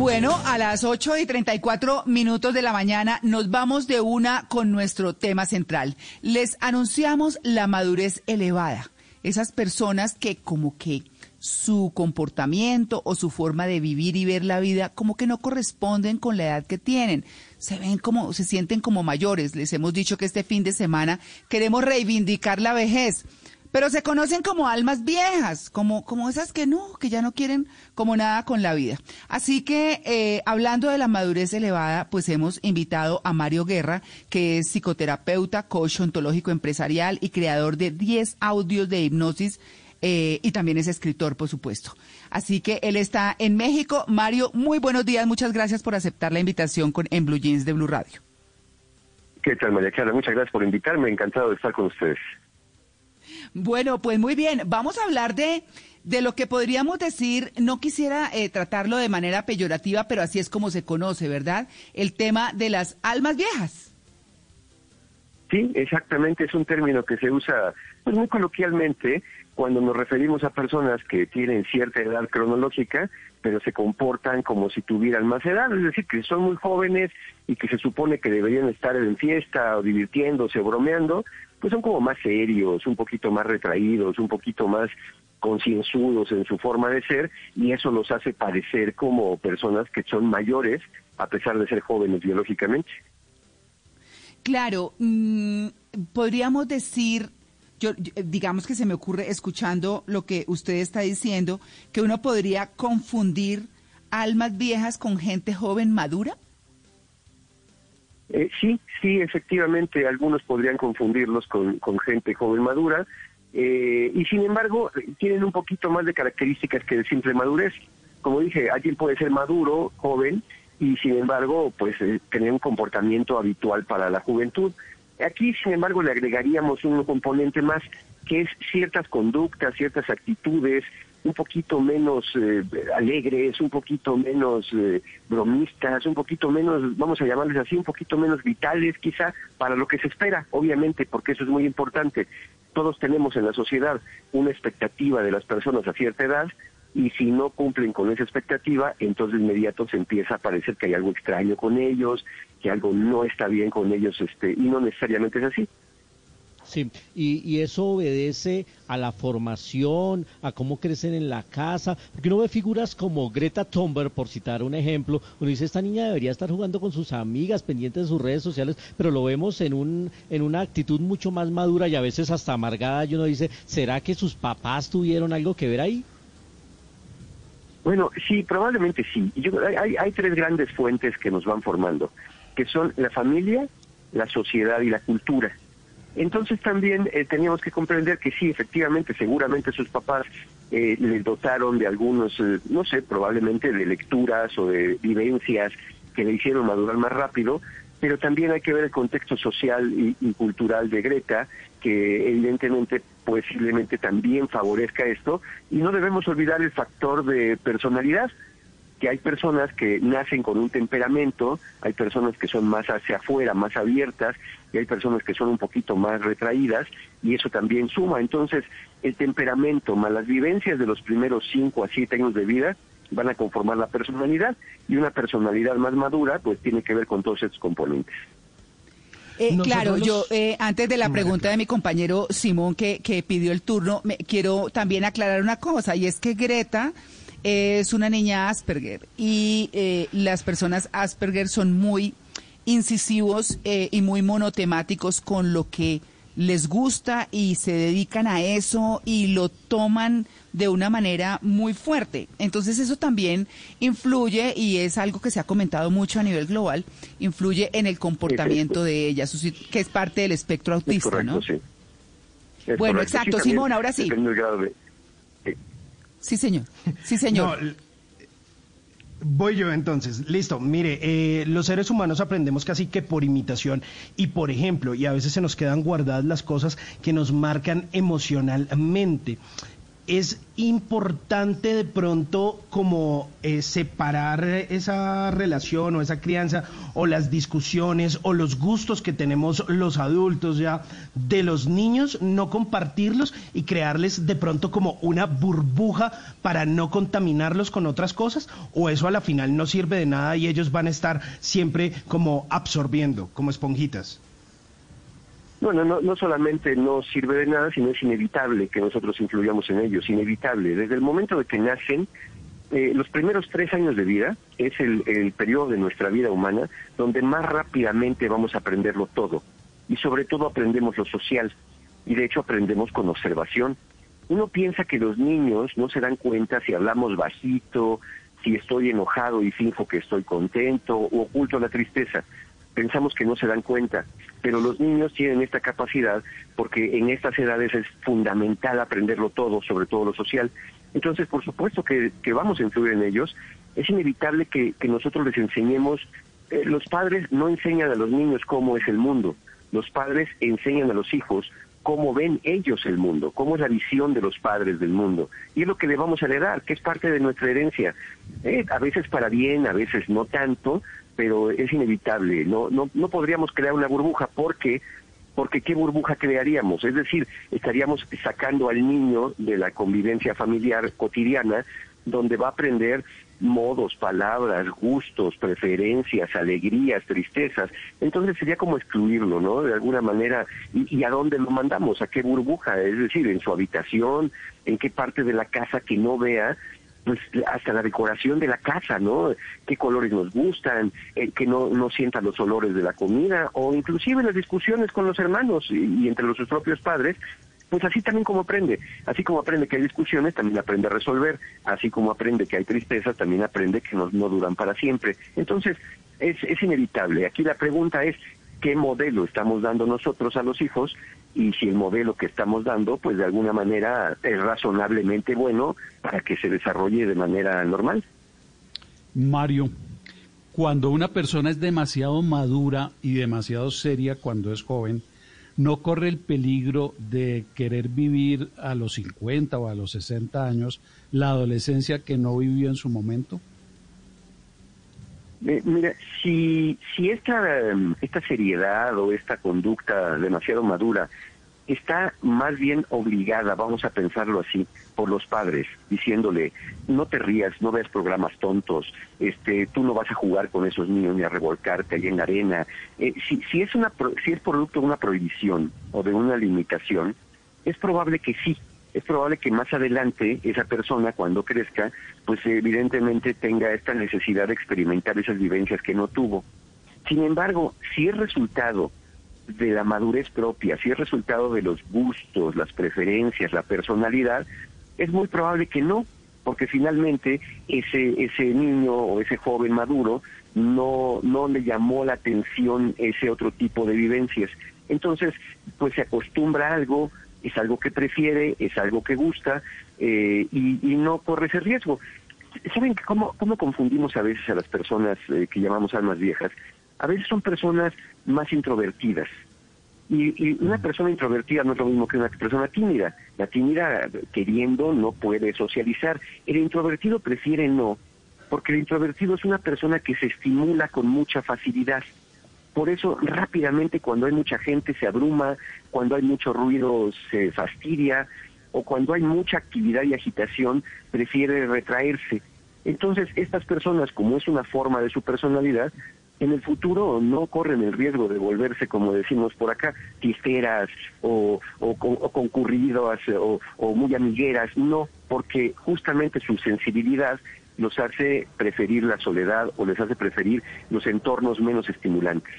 Bueno, a las 8 y 34 minutos de la mañana nos vamos de una con nuestro tema central. Les anunciamos la madurez elevada. Esas personas que como que su comportamiento o su forma de vivir y ver la vida como que no corresponden con la edad que tienen. Se ven como, se sienten como mayores. Les hemos dicho que este fin de semana queremos reivindicar la vejez. Pero se conocen como almas viejas, como, como esas que no, que ya no quieren como nada con la vida. Así que, eh, hablando de la madurez elevada, pues hemos invitado a Mario Guerra, que es psicoterapeuta, coach ontológico empresarial y creador de 10 audios de hipnosis eh, y también es escritor, por supuesto. Así que él está en México. Mario, muy buenos días. Muchas gracias por aceptar la invitación con, en Blue Jeans de Blue Radio. ¿Qué tal, María Clara? Muchas gracias por invitarme. Encantado de estar con ustedes. Bueno, pues muy bien. Vamos a hablar de, de lo que podríamos decir, no quisiera eh, tratarlo de manera peyorativa, pero así es como se conoce, ¿verdad? El tema de las almas viejas. Sí, exactamente, es un término que se usa pues, muy coloquialmente cuando nos referimos a personas que tienen cierta edad cronológica, pero se comportan como si tuvieran más edad, es decir, que son muy jóvenes y que se supone que deberían estar en fiesta o divirtiéndose o bromeando, pues son como más serios, un poquito más retraídos, un poquito más concienzudos en su forma de ser y eso los hace parecer como personas que son mayores a pesar de ser jóvenes biológicamente. Claro, mm, podríamos decir, yo, digamos que se me ocurre escuchando lo que usted está diciendo, que uno podría confundir almas viejas con gente joven madura. Eh, sí, sí, efectivamente, algunos podrían confundirlos con, gente joven madura, eh, y sin embargo tienen un poquito más de características que de simple madurez. Como dije, alguien puede ser maduro, joven, y sin embargo, pues eh, tener un comportamiento habitual para la juventud. Aquí, sin embargo, le agregaríamos un componente más, que es ciertas conductas, ciertas actitudes, un poquito menos eh, alegres, un poquito menos eh, bromistas, un poquito menos, vamos a llamarles así, un poquito menos vitales quizá para lo que se espera, obviamente, porque eso es muy importante. Todos tenemos en la sociedad una expectativa de las personas a cierta edad y si no cumplen con esa expectativa, entonces de inmediato se empieza a parecer que hay algo extraño con ellos, que algo no está bien con ellos, este, y no necesariamente es así. Sí, y, eso obedece a la formación, a cómo crecen en la casa, porque uno ve figuras como Greta Thunberg, por citar un ejemplo, uno dice, esta niña debería estar jugando con sus amigas, pendientes de sus redes sociales, pero lo vemos en, un, en una actitud mucho más madura y a veces hasta amargada, y uno dice, ¿será que sus papás tuvieron algo que ver ahí? Bueno, sí, probablemente sí. Yo, hay, hay tres grandes fuentes que nos van formando, que son la familia, la sociedad y la cultura. Entonces también eh, teníamos que comprender que sí, efectivamente, seguramente sus papás eh, les dotaron de algunos, eh, no sé, probablemente de lecturas o de vivencias que le hicieron madurar más rápido, pero también hay que ver el contexto social y, y cultural de Greta, que evidentemente posiblemente también favorezca esto, y no debemos olvidar el factor de personalidad que hay personas que nacen con un temperamento, hay personas que son más hacia afuera, más abiertas, y hay personas que son un poquito más retraídas, y eso también suma. Entonces, el temperamento más las vivencias de los primeros cinco a siete años de vida van a conformar la personalidad, y una personalidad más madura, pues tiene que ver con todos estos componentes. Eh, claro, yo eh, antes de la pregunta de mi compañero Simón que, que pidió el turno, me, quiero también aclarar una cosa, y es que Greta es una niña Asperger y eh, las personas Asperger son muy incisivos eh, y muy monotemáticos con lo que les gusta y se dedican a eso y lo toman de una manera muy fuerte. Entonces eso también influye y es algo que se ha comentado mucho a nivel global, influye en el comportamiento de ellas, que es parte del espectro autista, ¿no? Sí. bueno, exacto, Simón, ahora sí. Sí, señor. Sí, señor. Voy yo entonces, listo. Mire, eh, los seres humanos aprendemos casi que por imitación y por ejemplo, y a veces se nos quedan guardadas las cosas que nos marcan emocionalmente es importante de pronto como eh, separar esa relación o esa crianza o las discusiones o los gustos que tenemos los adultos ya de los niños, no compartirlos y crearles de pronto como una burbuja para no contaminarlos con otras cosas o eso a la final no sirve de nada y ellos van a estar siempre como absorbiendo como esponjitas. Bueno, no, no solamente no sirve de nada, sino es inevitable que nosotros influyamos en ellos, inevitable. Desde el momento de que nacen, eh, los primeros tres años de vida es el, el periodo de nuestra vida humana donde más rápidamente vamos a aprenderlo todo. Y sobre todo aprendemos lo social. Y de hecho aprendemos con observación. Uno piensa que los niños no se dan cuenta si hablamos bajito, si estoy enojado y finjo que estoy contento o oculto la tristeza pensamos que no se dan cuenta, pero los niños tienen esta capacidad porque en estas edades es fundamental aprenderlo todo, sobre todo lo social. Entonces, por supuesto que, vamos a influir en ellos. Es inevitable que, nosotros les enseñemos, eh, los padres no enseñan a los niños cómo es el mundo, los padres enseñan a los hijos cómo ven ellos el mundo, cómo es la visión de los padres del mundo. Y es lo que le vamos a heredar, que es parte de nuestra herencia. Eh, a veces para bien, a veces no tanto, pero es inevitable. No, no, no podríamos crear una burbuja porque porque qué burbuja crearíamos, es decir, estaríamos sacando al niño de la convivencia familiar cotidiana, donde va a aprender modos, palabras, gustos, preferencias, alegrías, tristezas. Entonces sería como excluirlo, ¿no? De alguna manera. ¿Y, ¿Y, a dónde lo mandamos? ¿A qué burbuja? Es decir, en su habitación, en qué parte de la casa que no vea pues hasta la decoración de la casa, ¿no? Qué colores nos gustan, eh, que no, no sientan los olores de la comida, o inclusive las discusiones con los hermanos y, entre los sus propios padres, pues así también como aprende, así como aprende que hay discusiones, también aprende a resolver, así como aprende que hay tristeza, también aprende que no, no duran para siempre. Entonces, es, es inevitable. Aquí la pregunta es, qué modelo estamos dando nosotros a los hijos y si el modelo que estamos dando, pues de alguna manera es razonablemente bueno para que se desarrolle de manera normal. Mario, cuando una persona es demasiado madura y demasiado seria cuando es joven, no corre el peligro de querer vivir a los 50 o a los 60 años la adolescencia que no vivió en su momento? Eh, mira, si, si esta, em, esta seriedad o esta conducta demasiado madura está más bien obligada, vamos a pensarlo así, por los padres, diciéndole, no te rías, no ves programas tontos, este, tú no vas a jugar con esos niños ni a revolcarte ahí en la arena. Eh, si, si, es una, si es producto de una prohibición o de una limitación, es probable que sí, es probable que más adelante esa persona cuando crezca, pues evidentemente tenga esta necesidad de experimentar esas vivencias que no tuvo. Sin embargo, si es resultado de la madurez propia, si es resultado de los gustos, las preferencias, la personalidad, es muy probable que no, porque finalmente ese ese niño o ese joven maduro no no le llamó la atención ese otro tipo de vivencias. Entonces, pues se acostumbra a algo, es algo que prefiere, es algo que gusta eh, y, no corre ese riesgo. ¿Saben cómo, cómo confundimos a veces a las personas eh, que llamamos almas viejas? A veces son personas más introvertidas. Y, una persona introvertida no es lo mismo que una persona tímida. La tímida, queriendo, no puede socializar. El introvertido prefiere no, porque el introvertido es una persona que se estimula con mucha facilidad. Por eso rápidamente cuando hay mucha gente se abruma, cuando hay mucho ruido se fastidia o cuando hay mucha actividad y agitación prefiere retraerse. Entonces estas personas, como es una forma de su personalidad, en el futuro no corren el riesgo de volverse, como decimos por acá, tisteras o, o, o concurridas o, o muy amigueras, no, porque justamente su sensibilidad los hace preferir la soledad o les hace preferir los entornos menos estimulantes.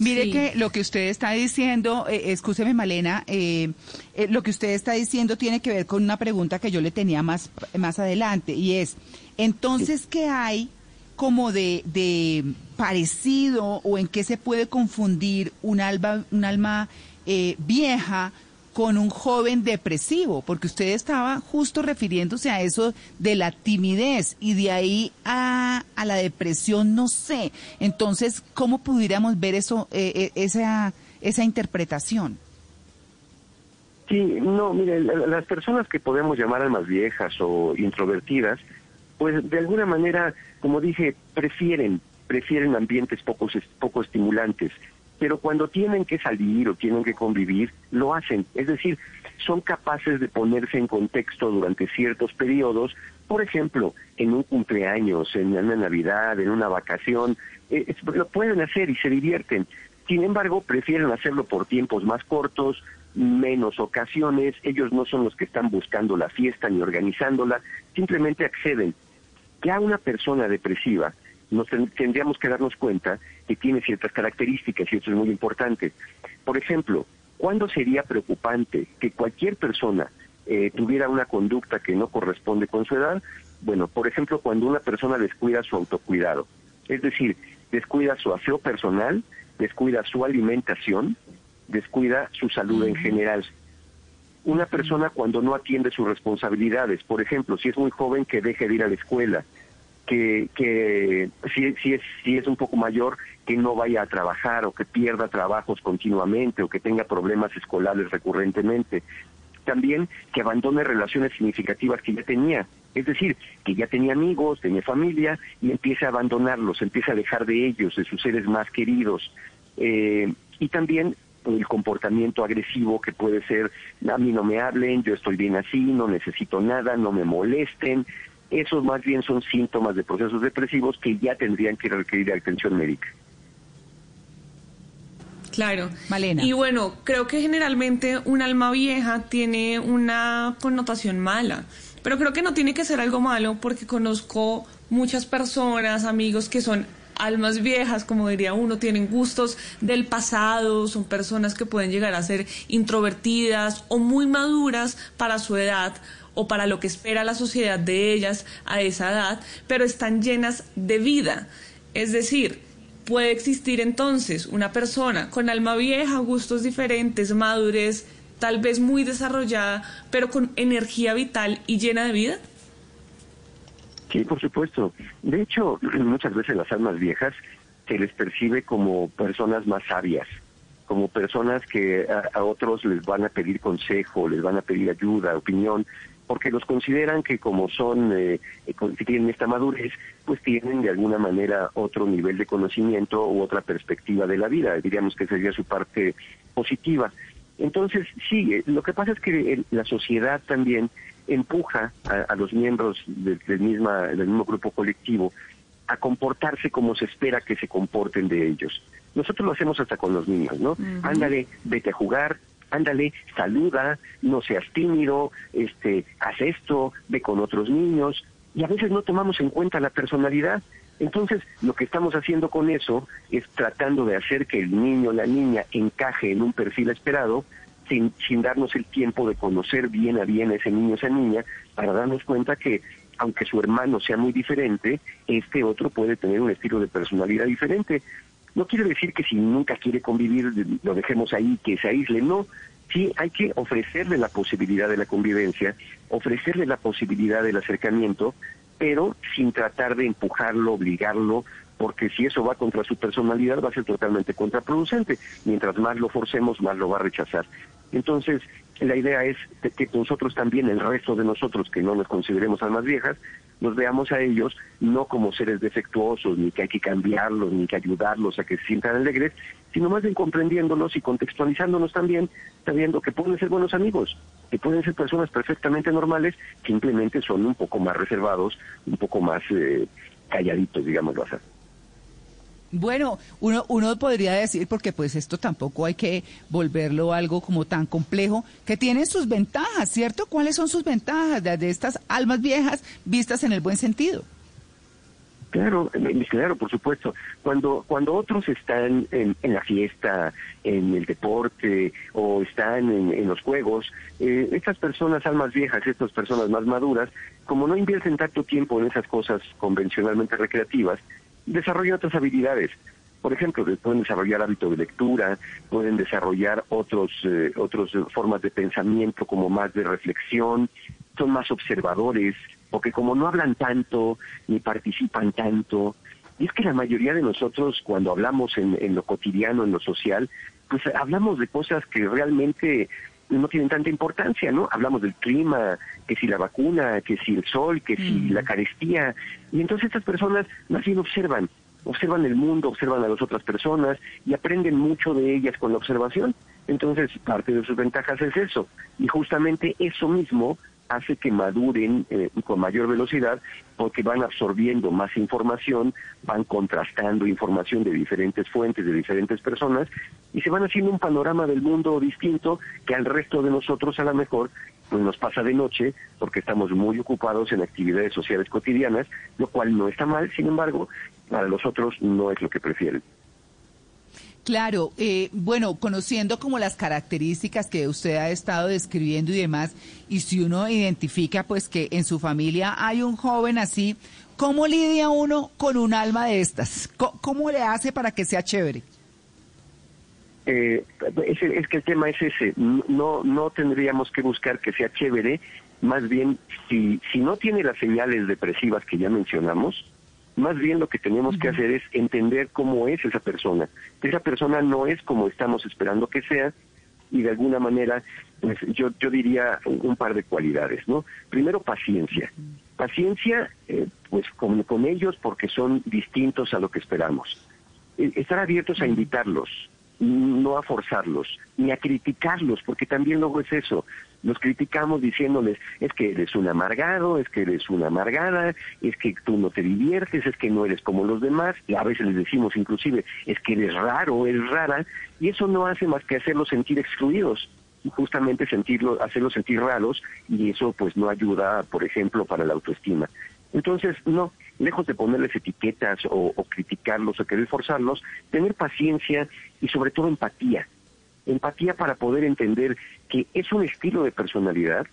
Mire Sí. que lo que usted está diciendo, eh, escúcheme Malena, eh, eh, lo que usted está diciendo tiene que ver con una pregunta que yo le tenía más, más adelante y es, entonces, ¿qué hay como de, de parecido o en qué se puede confundir un alma, un alma eh, vieja con un joven depresivo? Porque usted estaba justo refiriéndose a eso de la timidez y de ahí a, a la depresión, no sé. Entonces, ¿cómo pudiéramos ver eso, eh, eh, esa, esa interpretación? Sí, no, mire, la- las personas que podemos llamar almas viejas o introvertidas, pues de alguna manera, como dije, prefieren, prefieren ambientes poco, poco estimulantes, pero cuando tienen que salir o tienen que convivir, lo hacen. Es decir, son capaces de ponerse en contexto durante ciertos periodos, por ejemplo, en un cumpleaños, en una Navidad, en una vacación, eh, lo pueden hacer y se divierten. Sin embargo, prefieren hacerlo por tiempos más cortos, menos ocasiones, ellos no son los que están buscando la fiesta ni organizándola, simplemente acceden. Ya una persona depresiva, nos ten- tendríamos que darnos cuenta que tiene ciertas características y esto es muy importante. Por ejemplo, ¿cuándo sería preocupante que cualquier persona eh, tuviera una conducta que no corresponde con su edad? Bueno, por ejemplo, cuando una persona descuida su autocuidado, es decir, descuida su aseo personal, descuida su alimentación, descuida su salud en general. Una persona cuando no atiende sus responsabilidades, por ejemplo, si es muy joven que deje de ir a la escuela, que, que si, si, es, si es un poco mayor, que no vaya a trabajar o que pierda trabajos continuamente o que tenga problemas escolares recurrentemente. También que abandone relaciones significativas que ya tenía, es decir, que ya tenía amigos, tenía familia y empiece a abandonarlos, empiece a dejar de ellos, de sus seres más queridos. Eh, y también el comportamiento agresivo que puede ser, a mí no me hablen, yo estoy bien así, no necesito nada, no me molesten. Esos más bien son síntomas de procesos depresivos que ya tendrían que requerir atención médica. Claro. Malena. Y bueno, creo que generalmente un alma vieja tiene una connotación mala, pero creo que no tiene que ser algo malo porque conozco muchas personas, amigos que son almas viejas, como diría uno, tienen gustos del pasado, son personas que pueden llegar a ser introvertidas o muy maduras para su edad o para lo que espera la sociedad de ellas a esa edad, pero están llenas de vida. Es decir, puede existir entonces una persona con alma vieja, gustos diferentes, madurez, tal vez muy desarrollada, pero con energía vital y llena de vida? Sí, por supuesto. De hecho, muchas veces las almas viejas se les percibe como personas más sabias, como personas que a, a otros les van a pedir consejo, les van a pedir ayuda, opinión, porque los consideran que como son, eh, eh, que tienen esta madurez, pues tienen de alguna manera otro nivel de conocimiento u otra perspectiva de la vida, diríamos que sería su parte positiva. Entonces, sí, eh, lo que pasa es que la sociedad también empuja a, a los miembros del, del misma, del mismo grupo colectivo a comportarse como se espera que se comporten de ellos. Nosotros lo hacemos hasta con los niños, ¿no? Ándale, vete a jugar, ándale, saluda, no seas tímido, este, haz esto, ve con otros niños, y a veces no tomamos en cuenta la personalidad. Entonces, lo que estamos haciendo con eso es tratando de hacer que el niño o la niña encaje en un perfil esperado, sin, sin darnos el tiempo de conocer bien a bien a ese niño o esa niña, para darnos cuenta que aunque su hermano sea muy diferente, este otro puede tener un estilo de personalidad diferente. No quiere decir que si nunca quiere convivir lo dejemos ahí, que se aísle, no. Sí, hay que ofrecerle la posibilidad de la convivencia, ofrecerle la posibilidad del acercamiento, pero sin tratar de empujarlo, obligarlo, porque si eso va contra su personalidad va a ser totalmente contraproducente. Mientras más lo forcemos, más lo va a rechazar. Entonces, la idea es que nosotros también, el resto de nosotros que no nos consideremos almas viejas, nos veamos a ellos no como seres defectuosos, ni que hay que cambiarlos, ni que ayudarlos a que se sientan alegres, sino más bien comprendiéndolos y contextualizándonos también, sabiendo que pueden ser buenos amigos, que pueden ser personas perfectamente normales, simplemente son un poco más reservados, un poco más eh, calladitos, digámoslo así. Bueno, uno, uno podría decir, porque pues esto tampoco hay que volverlo algo como tan complejo, que tiene sus ventajas, ¿cierto? ¿Cuáles son sus ventajas de, estas almas viejas vistas en el buen sentido? Claro, eh, claro, por supuesto. Cuando cuando otros están en, en la fiesta, en el deporte o están en, en los juegos, eh, estas personas almas viejas, estas personas más maduras, como no invierten tanto tiempo en esas cosas convencionalmente recreativas, desarrollan otras habilidades. Por ejemplo, pueden desarrollar hábito de lectura, pueden desarrollar otros eh, otras formas de pensamiento como más de reflexión, son más observadores, porque como no hablan tanto ni participan tanto, y es que la mayoría de nosotros cuando hablamos en, en lo cotidiano, en lo social, pues hablamos de cosas que realmente no tienen tanta importancia, ¿no? Hablamos del clima, que si la vacuna, que si el sol, que si la carestía, y entonces estas personas más bien observan, observan el mundo, observan a las otras personas y aprenden mucho de ellas con la observación. Entonces, parte de sus ventajas es eso. Y justamente eso mismo hace que maduren eh, con mayor velocidad porque van absorbiendo más información, van contrastando información de diferentes fuentes, de diferentes personas, y se van haciendo un panorama del mundo distinto que al resto de nosotros a lo mejor pues nos pasa de noche porque estamos muy ocupados en actividades sociales cotidianas, lo cual no está mal, sin embargo, para los otros no es lo que prefieren. Claro, eh, bueno, conociendo como las características que usted ha estado describiendo y demás, y si uno identifica pues que en su familia hay un joven así, ¿cómo lidia uno con un alma de estas? ¿Cómo, cómo le hace para que sea chévere? Eh, es, es que el tema es ese, no, no tendríamos que buscar que sea chévere, más bien si, si no tiene las señales depresivas que ya mencionamos, más bien lo que tenemos que hacer es entender cómo es esa persona. Esa persona no es como estamos esperando que sea y de alguna manera, pues yo, yo diría un, par de cualidades, ¿no? Primero, paciencia. Paciencia, eh, pues con, con ellos porque son distintos a lo que esperamos. Eh, estar abiertos a invitarlos, no a forzarlos, ni a criticarlos, porque también luego es eso. Los criticamos diciéndoles, es que eres un amargado, es que eres una amargada, es que tú no te diviertes, es que no eres como los demás, y a veces les decimos inclusive, es que eres raro, eres rara, y eso no hace más que hacerlos sentir excluidos justamente sentirlo, hacerlos sentir raros y eso pues no ayuda, por ejemplo, para la autoestima. Entonces, no, lejos de ponerles etiquetas o, criticarlos o querer forzarlos, tener paciencia y sobre todo empatía. Empatía para poder entender que es un estilo de personalidad,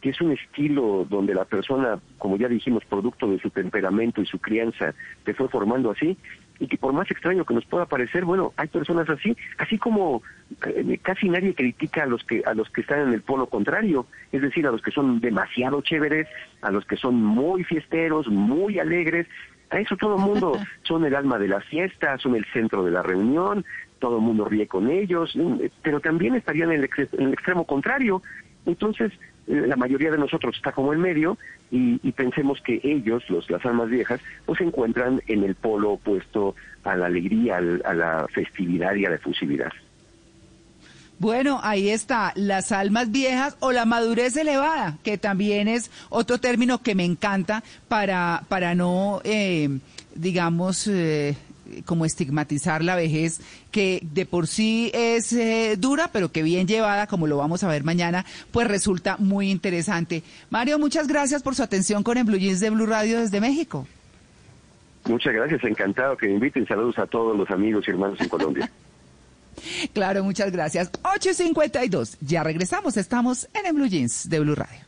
que es un estilo donde la persona, como ya dijimos, producto de su temperamento y su crianza, te fue formando así, y que por más extraño que nos pueda parecer, bueno, hay personas así, así como eh, casi nadie critica a los que a los que están en el polo contrario, es decir, a los que son demasiado chéveres, a los que son muy fiesteros, muy alegres, a eso todo el mundo son el alma de la fiesta, son el centro de la reunión, todo el mundo ríe con ellos, pero también estarían en el, en el extremo contrario. Entonces, la mayoría de nosotros está como en medio y, pensemos que ellos, los, las almas viejas, pues se encuentran en el polo opuesto a la alegría, al, a la festividad y a la efusividad. Bueno, ahí está, las almas viejas o la madurez elevada, que también es otro término que me encanta para, para no, eh, digamos, eh, como estigmatizar la vejez, que de por sí es eh, dura, pero que bien llevada, como lo vamos a ver mañana, pues resulta muy interesante. Mario, muchas gracias por su atención con el Blue Jeans de Blue Radio desde México. Muchas gracias, encantado que me inviten. Saludos a todos los amigos y hermanos en Colombia. claro, muchas gracias. 8.52, ya regresamos, estamos en el Blue Jeans de Blue Radio.